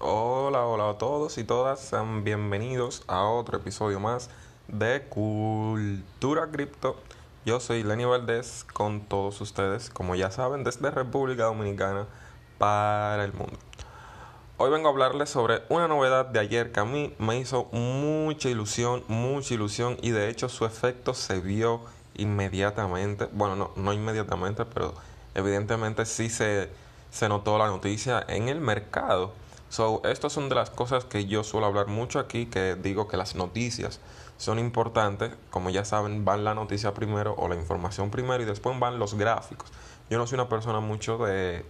Hola, hola a todos y todas, sean bienvenidos a otro episodio más de Cultura Cripto. Yo soy Lenny Valdés con todos ustedes, como ya saben, desde República Dominicana para el mundo. Hoy vengo a hablarles sobre una novedad de ayer que a mí me hizo mucha ilusión, mucha ilusión y de hecho su efecto se vio inmediatamente. Bueno, no, no inmediatamente, pero evidentemente sí se, se notó la noticia en el mercado. So, estas son de las cosas que yo suelo hablar mucho aquí, que digo que las noticias son importantes. Como ya saben, van la noticia primero o la información primero y después van los gráficos. Yo no soy una persona mucho de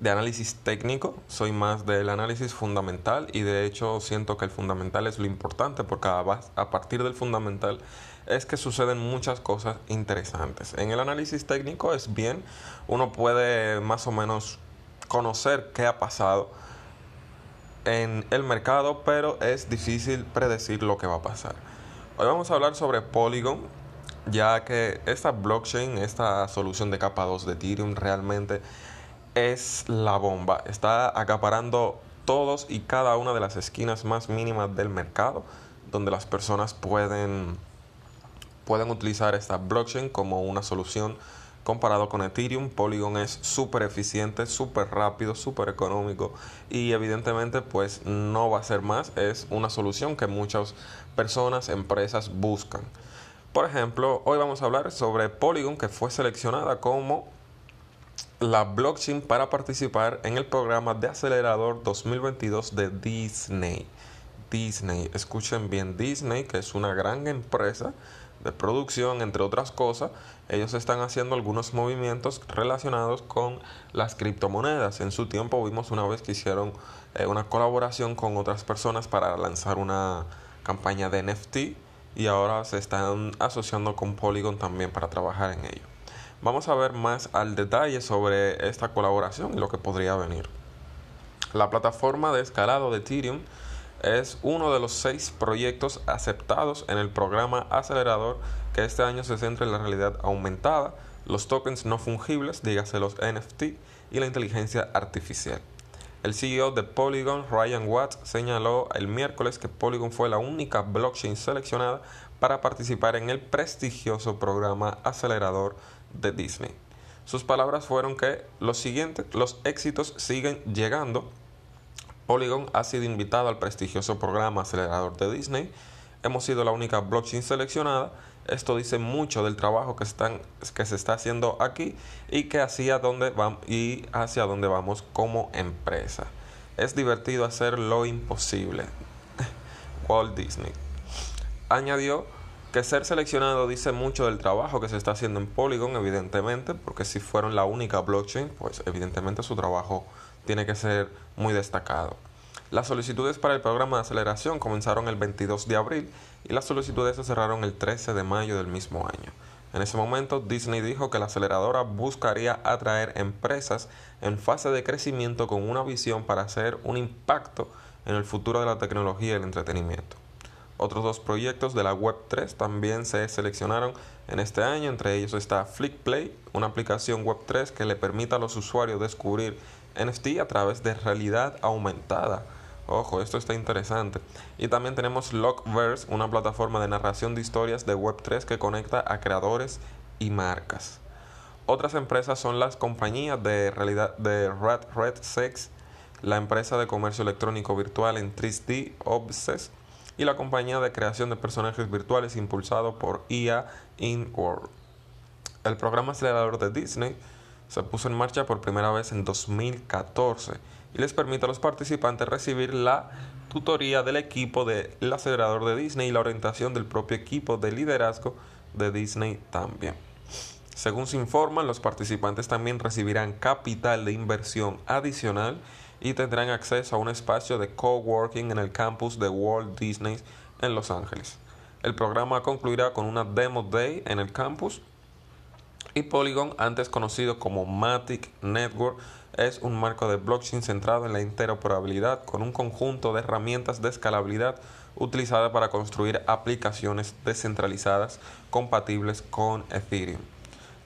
de análisis técnico, soy más del análisis fundamental y de hecho siento que el fundamental es lo importante porque a partir del fundamental es que suceden muchas cosas interesantes. En el análisis técnico es bien, uno puede más o menos conocer qué ha pasado en el mercado, pero es difícil predecir lo que va a pasar. Hoy vamos a hablar sobre Polygon, ya que esta blockchain, esta solución de capa 2 de Ethereum realmente es la bomba. Está acaparando todos y cada una de las esquinas más mínimas del mercado, donde las personas pueden, pueden utilizar esta blockchain como una solución comparado con Ethereum. Polygon es súper eficiente, súper rápido, súper económico y evidentemente pues no va a ser más. Es una solución que muchas personas, empresas buscan. Por ejemplo, hoy vamos a hablar sobre Polygon que fue seleccionada como la blockchain para participar en el programa de acelerador 2022 de Disney. Disney, escuchen bien, Disney, que es una gran empresa de producción, entre otras cosas, ellos están haciendo algunos movimientos relacionados con las criptomonedas. En su tiempo vimos una vez que hicieron eh, una colaboración con otras personas para lanzar una campaña de NFT y ahora se están asociando con Polygon también para trabajar en ello. Vamos a ver más al detalle sobre esta colaboración y lo que podría venir. La plataforma de escalado de Ethereum es uno de los seis proyectos aceptados en el programa acelerador que este año se centra en la realidad aumentada, los tokens no fungibles, dígase los NFT, y la inteligencia artificial. El CEO de Polygon, Ryan Watts, señaló el miércoles que Polygon fue la única blockchain seleccionada para participar en el prestigioso programa acelerador de Disney. Sus palabras fueron que los siguientes, los éxitos siguen llegando. Polygon ha sido invitado al prestigioso programa acelerador de Disney. Hemos sido la única blockchain seleccionada. Esto dice mucho del trabajo que, están, que se está haciendo aquí y, que hacia dónde vamos, y hacia dónde vamos como empresa. Es divertido hacer lo imposible. Walt Disney. Añadió que ser seleccionado dice mucho del trabajo que se está haciendo en Polygon, evidentemente, porque si fueron la única blockchain, pues evidentemente su trabajo tiene que ser muy destacado. Las solicitudes para el programa de aceleración comenzaron el 22 de abril y las solicitudes se cerraron el 13 de mayo del mismo año. En ese momento, Disney dijo que la aceleradora buscaría atraer empresas en fase de crecimiento con una visión para hacer un impacto en el futuro de la tecnología y el entretenimiento. Otros dos proyectos de la Web3 también se seleccionaron en este año, entre ellos está FlickPlay, una aplicación Web3 que le permite a los usuarios descubrir NFT a través de realidad aumentada. Ojo, esto está interesante. Y también tenemos Lockverse, una plataforma de narración de historias de Web3 que conecta a creadores y marcas. Otras empresas son las compañías de realidad de Red Red Sex, la empresa de comercio electrónico virtual en 3D Obsess, y la compañía de creación de personajes virtuales impulsado por IA Inworld. El programa acelerador de Disney se puso en marcha por primera vez en 2014 y les permite a los participantes recibir la tutoría del equipo del acelerador de Disney y la orientación del propio equipo de liderazgo de Disney también. Según se informa, los participantes también recibirán capital de inversión adicional y tendrán acceso a un espacio de coworking en el campus de Walt Disney en Los Ángeles. El programa concluirá con una Demo Day en el campus y Polygon, antes conocido como Matic Network, es un marco de blockchain centrado en la interoperabilidad con un conjunto de herramientas de escalabilidad utilizadas para construir aplicaciones descentralizadas compatibles con Ethereum.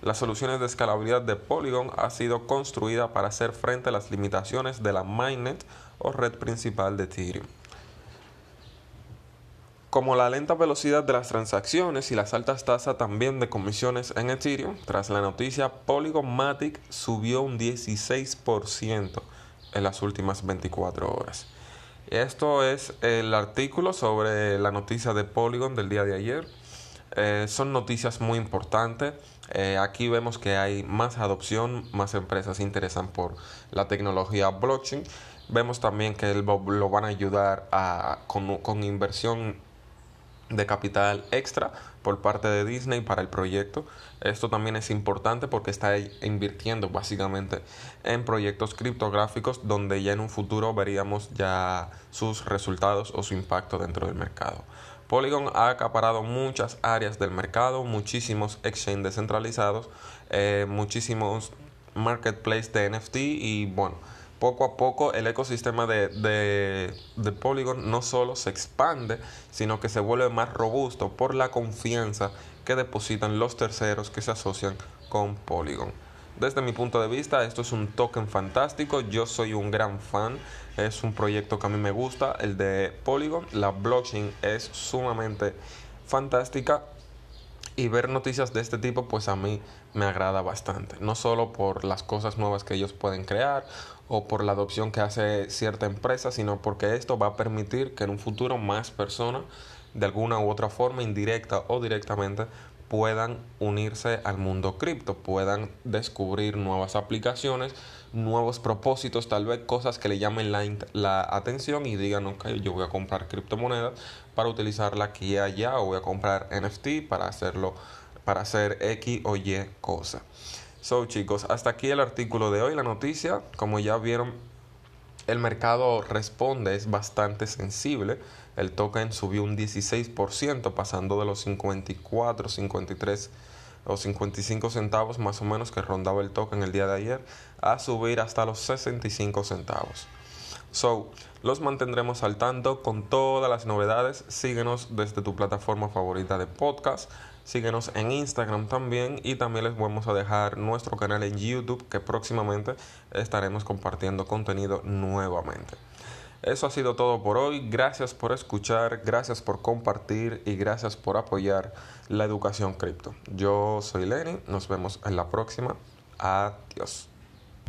Las soluciones de escalabilidad de Polygon ha sido construida para hacer frente a las limitaciones de la mainnet o red principal de Ethereum. Como la lenta velocidad de las transacciones y las altas tasas también de comisiones en Ethereum, tras la noticia Polygon Matic subió un 16% en las últimas 24 horas. Esto es el artículo sobre la noticia de Polygon del día de ayer. Eh, son noticias muy importantes. Eh, aquí vemos que hay más adopción, más empresas se interesan por la tecnología blockchain. Vemos también que lo van a ayudar con inversión de capital extra por parte de Disney para el proyecto. Esto también es importante porque está invirtiendo básicamente en proyectos criptográficos donde ya en un futuro veríamos ya sus resultados o su impacto dentro del mercado. Polygon ha acaparado muchas áreas del mercado, muchísimos exchanges descentralizados, eh, muchísimos marketplaces de NFT y bueno, poco a poco el ecosistema de, de, Polygon no solo se expande, sino que se vuelve más robusto por la confianza que depositan los terceros que se asocian con Polygon. Desde mi punto de vista, esto es un token fantástico. Yo soy un gran fan. Es un proyecto que a mí me gusta, el de Polygon. La blockchain es sumamente fantástica y ver noticias de este tipo pues a mí me agrada bastante. No solo por las cosas nuevas que ellos pueden crear o por la adopción que hace cierta empresa, sino porque esto va a permitir que en un futuro más personas de alguna u otra forma, indirecta o directamente, puedan unirse al mundo cripto, puedan descubrir nuevas aplicaciones, nuevos propósitos, tal vez cosas que le llamen la, atención y digan, ok, yo voy a comprar criptomonedas para utilizarla aquí y allá o voy a comprar NFT para hacerlo, para hacer X o Y cosa. So chicos, hasta aquí el artículo de hoy, la noticia, como ya vieron, el mercado responde, es bastante sensible. El token subió un 16%, pasando de los 54, 53 o 55 centavos más o menos que rondaba el token el día de ayer, a subir hasta los 65 centavos. So, los mantendremos al tanto con todas las novedades. Síguenos desde tu plataforma favorita de podcast. Síguenos en Instagram también y también les vamos a dejar nuestro canal en YouTube que próximamente estaremos compartiendo contenido nuevamente. Eso ha sido todo por hoy. Gracias por escuchar, gracias por compartir y gracias por apoyar la educación cripto. Yo soy Lenny, nos vemos en la próxima. Adiós.